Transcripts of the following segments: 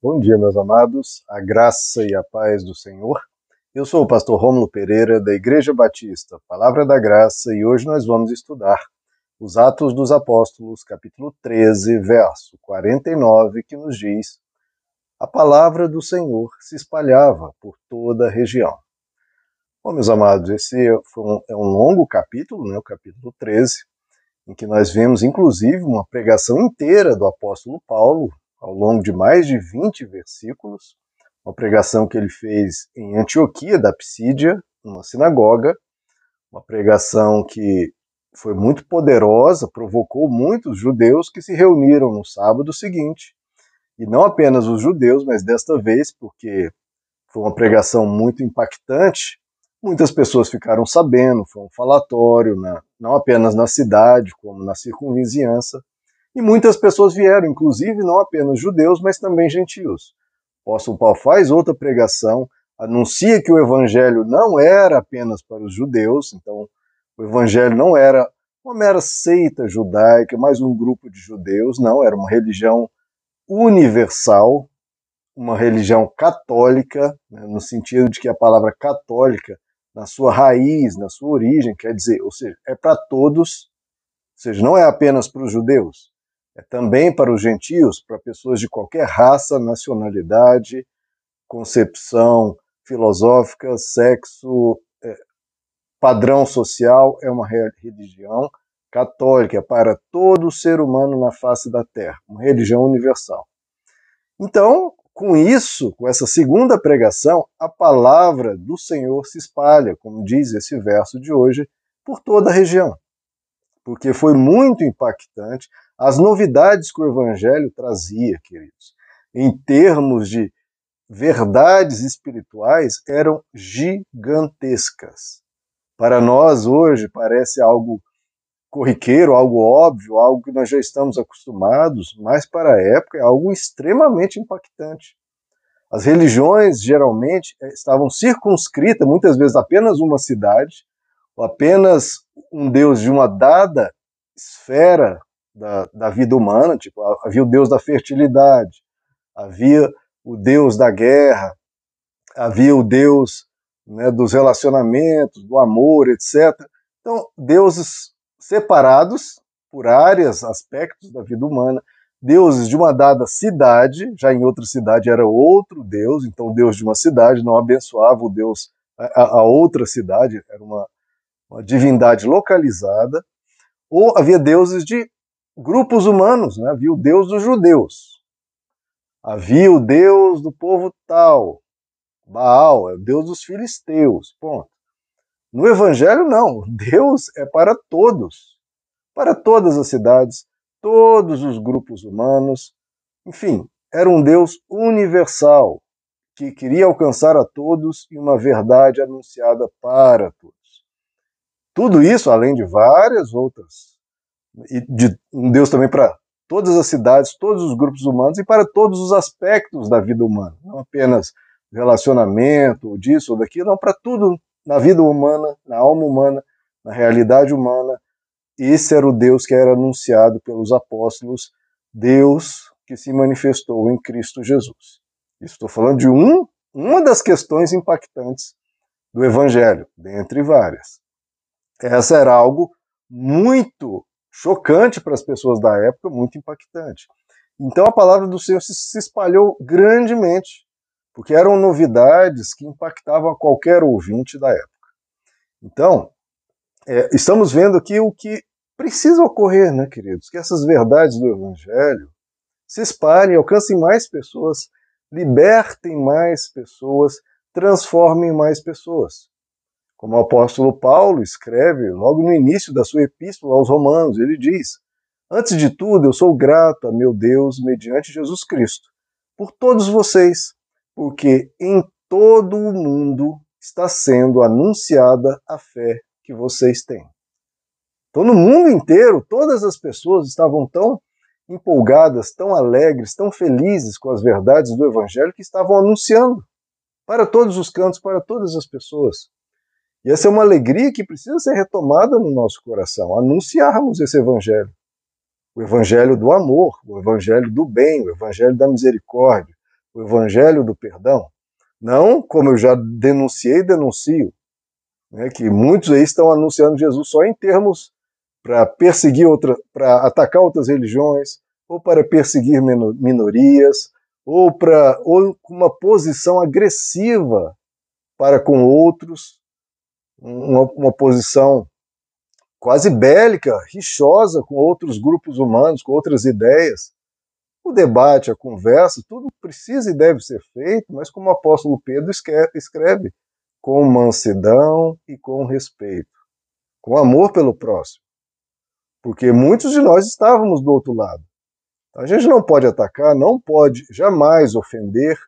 Bom dia, meus amados, a graça e a paz do Senhor. Eu sou o pastor Rômulo Pereira, da Igreja Batista, Palavra da Graça, e hoje nós vamos estudar os Atos dos Apóstolos, capítulo 13, verso 49, que nos diz: A palavra do Senhor se espalhava por toda a região. Bom, meus amados, esse um, é um longo capítulo, né, o capítulo 13, em que nós vemos, inclusive, uma pregação inteira do apóstolo Paulo ao longo de mais de 20 versículos, uma pregação que ele fez em Antioquia da Psídia, numa sinagoga, uma pregação que foi muito poderosa, provocou muitos judeus que se reuniram no sábado seguinte. E não apenas os judeus, mas desta vez, porque foi uma pregação muito impactante, muitas pessoas ficaram sabendo, foi um falatório, na, não apenas na cidade, como na circunvizinhança. E muitas pessoas vieram, inclusive não apenas judeus, mas também gentios. O apóstolo Paulo faz outra pregação, anuncia que o evangelho não era apenas para os judeus, então o evangelho não era uma mera seita judaica, mais um grupo de judeus, não, era uma religião universal, uma religião católica, né, no sentido de que a palavra católica, na sua raiz, na sua origem, quer dizer, ou seja, é para todos, ou seja, não é apenas para os judeus, é também para os gentios, para pessoas de qualquer raça, nacionalidade, concepção filosófica, sexo, é, padrão social, é uma religião católica para todo ser humano na face da Terra, uma religião universal. Então, com isso, com essa segunda pregação, a palavra do Senhor se espalha, como diz esse verso de hoje, por toda a região. Porque foi muito impactante as novidades que o Evangelho trazia, queridos, em termos de verdades espirituais, eram gigantescas. Para nós hoje parece algo corriqueiro, algo óbvio, algo que nós já estamos acostumados, mas para a época é algo extremamente impactante. As religiões geralmente eh, estavam circunscritas, muitas vezes apenas uma cidade, ou apenas um deus de uma dada esfera da, da vida humana, tipo, havia o deus da fertilidade, havia o deus da guerra, havia o deus né, dos relacionamentos, do amor, etc. Então, deuses separados por áreas, aspectos da vida humana, deuses de uma dada cidade, já em outra cidade era outro deus, então o deus de uma cidade não abençoava o deus a, a outra cidade, era uma, uma divindade localizada, ou havia deuses de grupos humanos, né? havia o Deus dos judeus, havia o Deus do povo tal, Baal, é o Deus dos filisteus, ponto. No Evangelho, não, Deus é para todos, para todas as cidades, todos os grupos humanos, enfim, era um Deus universal, que queria alcançar a todos e uma verdade anunciada para todos. Tudo isso, além de várias outras e de um Deus também para todas as cidades, todos os grupos humanos e para todos os aspectos da vida humana, não apenas relacionamento, disso ou daquilo, não, para tudo na vida humana, na alma humana, na realidade humana. Esse era o Deus que era anunciado pelos apóstolos, Deus que se manifestou em Cristo Jesus. Estou falando de um, uma das questões impactantes do Evangelho, dentre várias. Essa era algo muito chocante para as pessoas da época, muito impactante. Então a palavra do Senhor se espalhou grandemente, porque eram novidades que impactavam qualquer ouvinte da época. Então, é, estamos vendo aqui o que precisa ocorrer, né, queridos? Que essas verdades do Evangelho se espalhem, alcancem mais pessoas, libertem mais pessoas, transformem mais pessoas. Como o apóstolo Paulo escreve logo no início da sua epístola aos Romanos, ele diz: Antes de tudo, eu sou grato a meu Deus mediante Jesus Cristo, por todos vocês, porque em todo o mundo está sendo anunciada a fé que vocês têm. Então, no mundo inteiro, todas as pessoas estavam tão empolgadas, tão alegres, tão felizes com as verdades do Evangelho que estavam anunciando para todos os cantos, para todas as pessoas. E essa é uma alegria que precisa ser retomada no nosso coração, anunciarmos esse evangelho. O evangelho do amor, o evangelho do bem, o evangelho da misericórdia, o evangelho do perdão, não como eu já denunciei e denuncio, né, que muitos aí estão anunciando Jesus só em termos para perseguir outra, para atacar outras religiões, ou para perseguir minorias, ou para ou uma posição agressiva para com outros, uma, uma posição quase bélica, rixosa com outros grupos humanos, com outras ideias. O debate, a conversa, tudo precisa e deve ser feito, mas como o apóstolo Pedro escreve, com mansidão e com respeito, com amor pelo próximo. Porque muitos de nós estávamos do outro lado. A gente não pode atacar, não pode jamais ofender,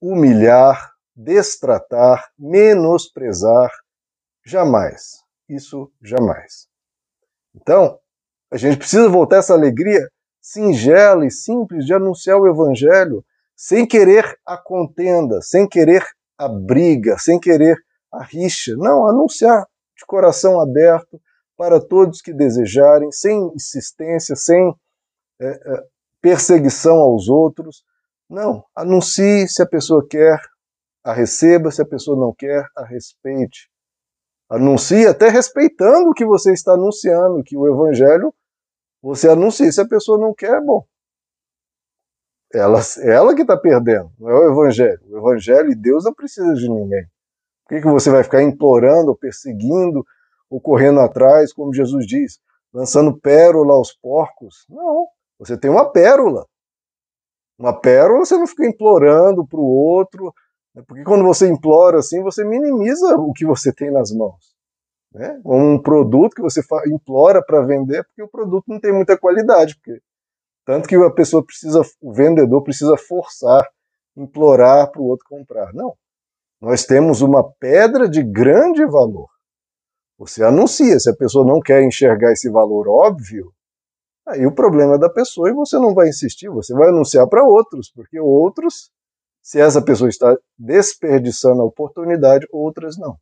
humilhar, destratar, menosprezar, jamais. Isso jamais. Então, a gente precisa voltar essa alegria singela e simples de anunciar o Evangelho sem querer a contenda, sem querer a briga, sem querer a rixa. Não, anunciar de coração aberto para todos que desejarem, sem insistência, sem é, é, perseguição aos outros. Não, anuncie se a pessoa quer, a receba, se a pessoa não quer, a respeite. Anuncie até respeitando o que você está anunciando, que o evangelho você anuncia. Se a pessoa não quer, bom. Ela, ela que está perdendo, não é o evangelho. O evangelho e Deus não precisa de ninguém. Por que, que você vai ficar implorando, ou perseguindo, ou correndo atrás, como Jesus diz, lançando pérola aos porcos? Não. Você tem uma pérola. Uma pérola você não fica implorando para o outro? Porque quando você implora assim, você minimiza o que você tem nas mãos. Né? Um produto que você implora para vender, porque o produto não tem muita qualidade. Porque, tanto que a pessoa precisa, o vendedor precisa forçar, implorar para o outro comprar. Não. Nós temos uma pedra de grande valor. Você anuncia, se a pessoa não quer enxergar esse valor óbvio, aí o problema é da pessoa e você não vai insistir, você vai anunciar para outros, porque outros se essa pessoa está desperdiçando a oportunidade, outras não.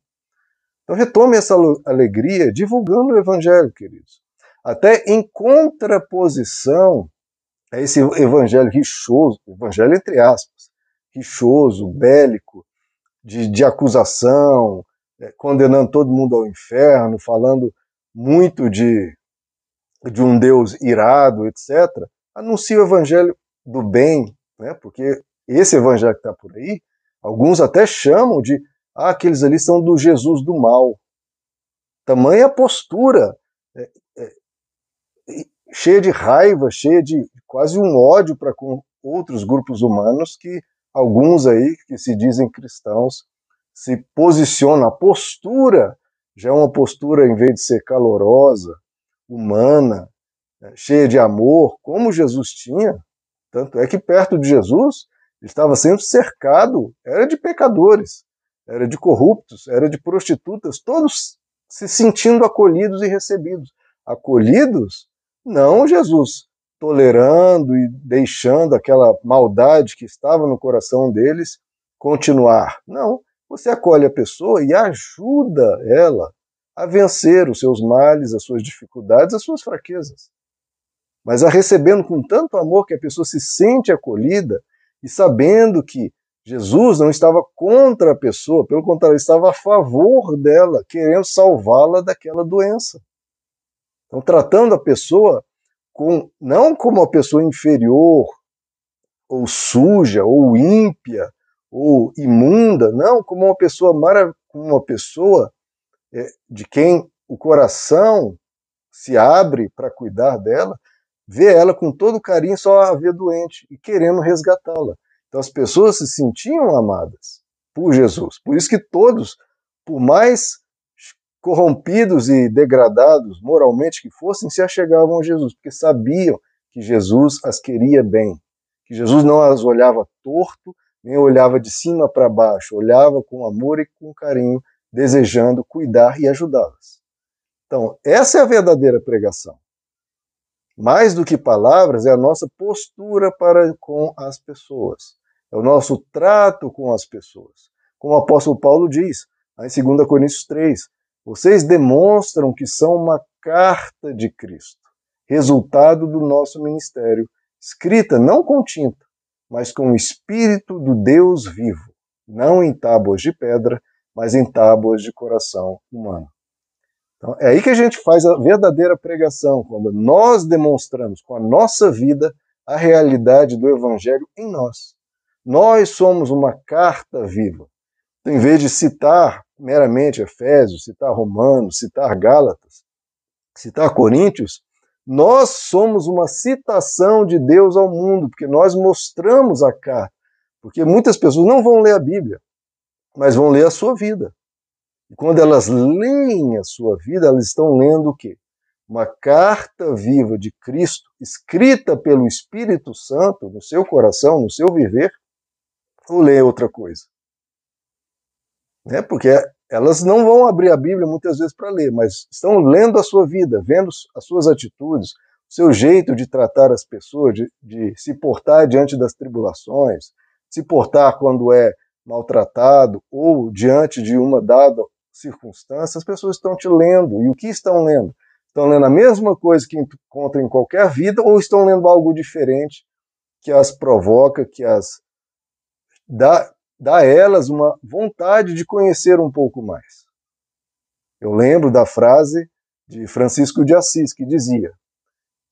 Então retome essa alegria divulgando o evangelho, queridos. Até em contraposição a esse evangelho rixoso, evangelho entre aspas, rixoso, bélico, de, de acusação, é, condenando todo mundo ao inferno, falando muito de, de um Deus irado, etc. Anuncie o evangelho do bem, né? porque esse evangelho que está por aí, alguns até chamam de ah, aqueles ali são do Jesus do mal. Tamanha postura, é, é, cheia de raiva, cheia de quase um ódio para com outros grupos humanos que alguns aí que se dizem cristãos se posicionam. A postura já é uma postura, em vez de ser calorosa, humana, é, cheia de amor, como Jesus tinha. Tanto é que perto de Jesus estava sendo cercado, era de pecadores, era de corruptos, era de prostitutas, todos se sentindo acolhidos e recebidos. Acolhidos, não Jesus tolerando e deixando aquela maldade que estava no coração deles continuar. Não, você acolhe a pessoa e ajuda ela a vencer os seus males, as suas dificuldades, as suas fraquezas. Mas a recebendo com tanto amor que a pessoa se sente acolhida e sabendo que Jesus não estava contra a pessoa, pelo contrário, estava a favor dela, querendo salvá-la daquela doença. Então, tratando a pessoa com, não como uma pessoa inferior, ou suja, ou ímpia, ou imunda, não, como uma pessoa marav como uma pessoa é, de quem o coração se abre para cuidar dela, vê ela com todo carinho só a ver doente e querendo resgatá-la. Então as pessoas se sentiam amadas por Jesus. Por isso que todos, por mais corrompidos e degradados moralmente que fossem, se achegavam a Jesus, porque sabiam que Jesus as queria bem, que Jesus não as olhava torto, nem olhava de cima para baixo, olhava com amor e com carinho, desejando cuidar e ajudá-las. Então, essa é a verdadeira pregação mais do que palavras, é a nossa postura para com as pessoas. É o nosso trato com as pessoas. Como o apóstolo Paulo diz, em 2 Coríntios 3, vocês demonstram que são uma carta de Cristo, resultado do nosso ministério, escrita não com tinta, mas com o Espírito do Deus vivo, não em tábuas de pedra, mas em tábuas de coração humano. Então, é aí que a gente faz a verdadeira pregação, quando nós demonstramos com a nossa vida a realidade do Evangelho em nós. Nós somos uma carta viva. Então, em vez de citar meramente Efésios, citar Romanos, citar Gálatas, citar Coríntios, nós somos uma citação de Deus ao mundo, porque nós mostramos a carta. Porque muitas pessoas não vão ler a Bíblia, mas vão ler a sua vida. E quando elas leem a sua vida, elas estão lendo o quê? Uma carta viva de Cristo, escrita pelo Espírito Santo no seu coração, no seu viver, ou ler outra coisa? Né? Porque elas não vão abrir a Bíblia muitas vezes para ler, mas estão lendo a sua vida, vendo as suas atitudes, o seu jeito de tratar as pessoas, de, de se portar diante das tribulações, se portar quando é maltratado ou diante de uma dada circunstância, as pessoas estão te lendo. E o que estão lendo? Estão lendo a mesma coisa que encontram em qualquer vida ou estão lendo algo diferente que as provoca, que as dá, dá a elas uma vontade de conhecer um pouco mais. Eu lembro da frase de Francisco de Assis, que dizia: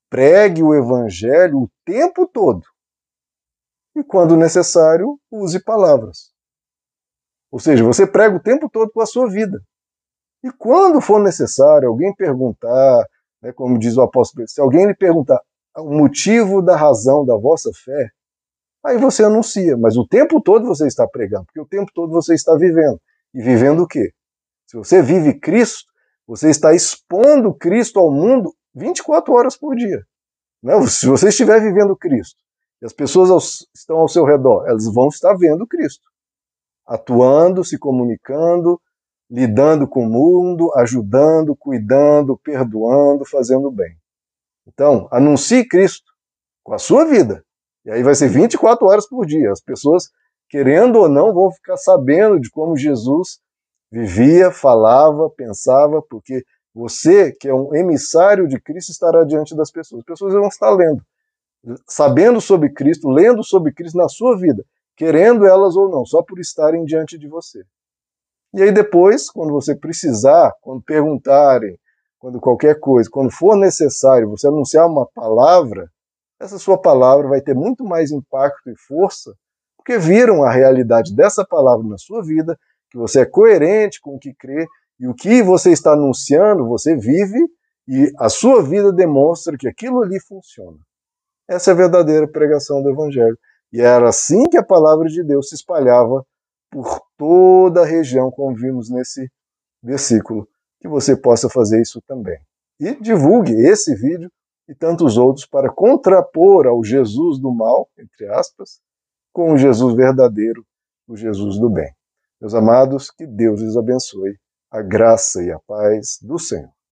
pregue o evangelho o tempo todo e, quando necessário, use palavras. Ou seja, você prega o tempo todo com a sua vida. E quando for necessário alguém perguntar, né, como diz o apóstolo, se alguém lhe perguntar o motivo da razão da vossa fé, Aí você anuncia, mas o tempo todo você está pregando, porque o tempo todo você está vivendo. E vivendo o quê? Se você vive Cristo, você está expondo Cristo ao mundo 24 horas por dia. Né? Se você estiver vivendo Cristo e as pessoas estão ao seu redor, elas vão estar vendo Cristo, atuando, se comunicando, lidando com o mundo, ajudando, cuidando, perdoando, fazendo bem. Então, anuncie Cristo com a sua vida, e aí vai ser 24 horas por dia. As pessoas, querendo ou não, vão ficar sabendo de como Jesus vivia, falava, pensava, porque você, que é um emissário de Cristo, estará diante das pessoas. As pessoas vão estar lendo, sabendo sobre Cristo, lendo sobre Cristo na sua vida, querendo elas ou não, só por estarem diante de você. E aí depois, quando você precisar, quando perguntarem, quando qualquer coisa, quando for necessário você anunciar uma palavra, essa sua palavra vai ter muito mais impacto e força, porque viram a realidade dessa palavra na sua vida, que você é coerente com o que crê e o que você está anunciando, você vive e a sua vida demonstra que aquilo ali funciona. Essa é a verdadeira pregação do Evangelho. E era assim que a palavra de Deus se espalhava por toda a região, como vimos nesse versículo. Que você possa fazer isso também. E divulgue esse vídeo e tantos outros para contrapor ao Jesus do mal, entre aspas, com o Jesus verdadeiro, o Jesus do bem. Meus amados, que Deus lhes abençoe, a graça e a paz do Senhor.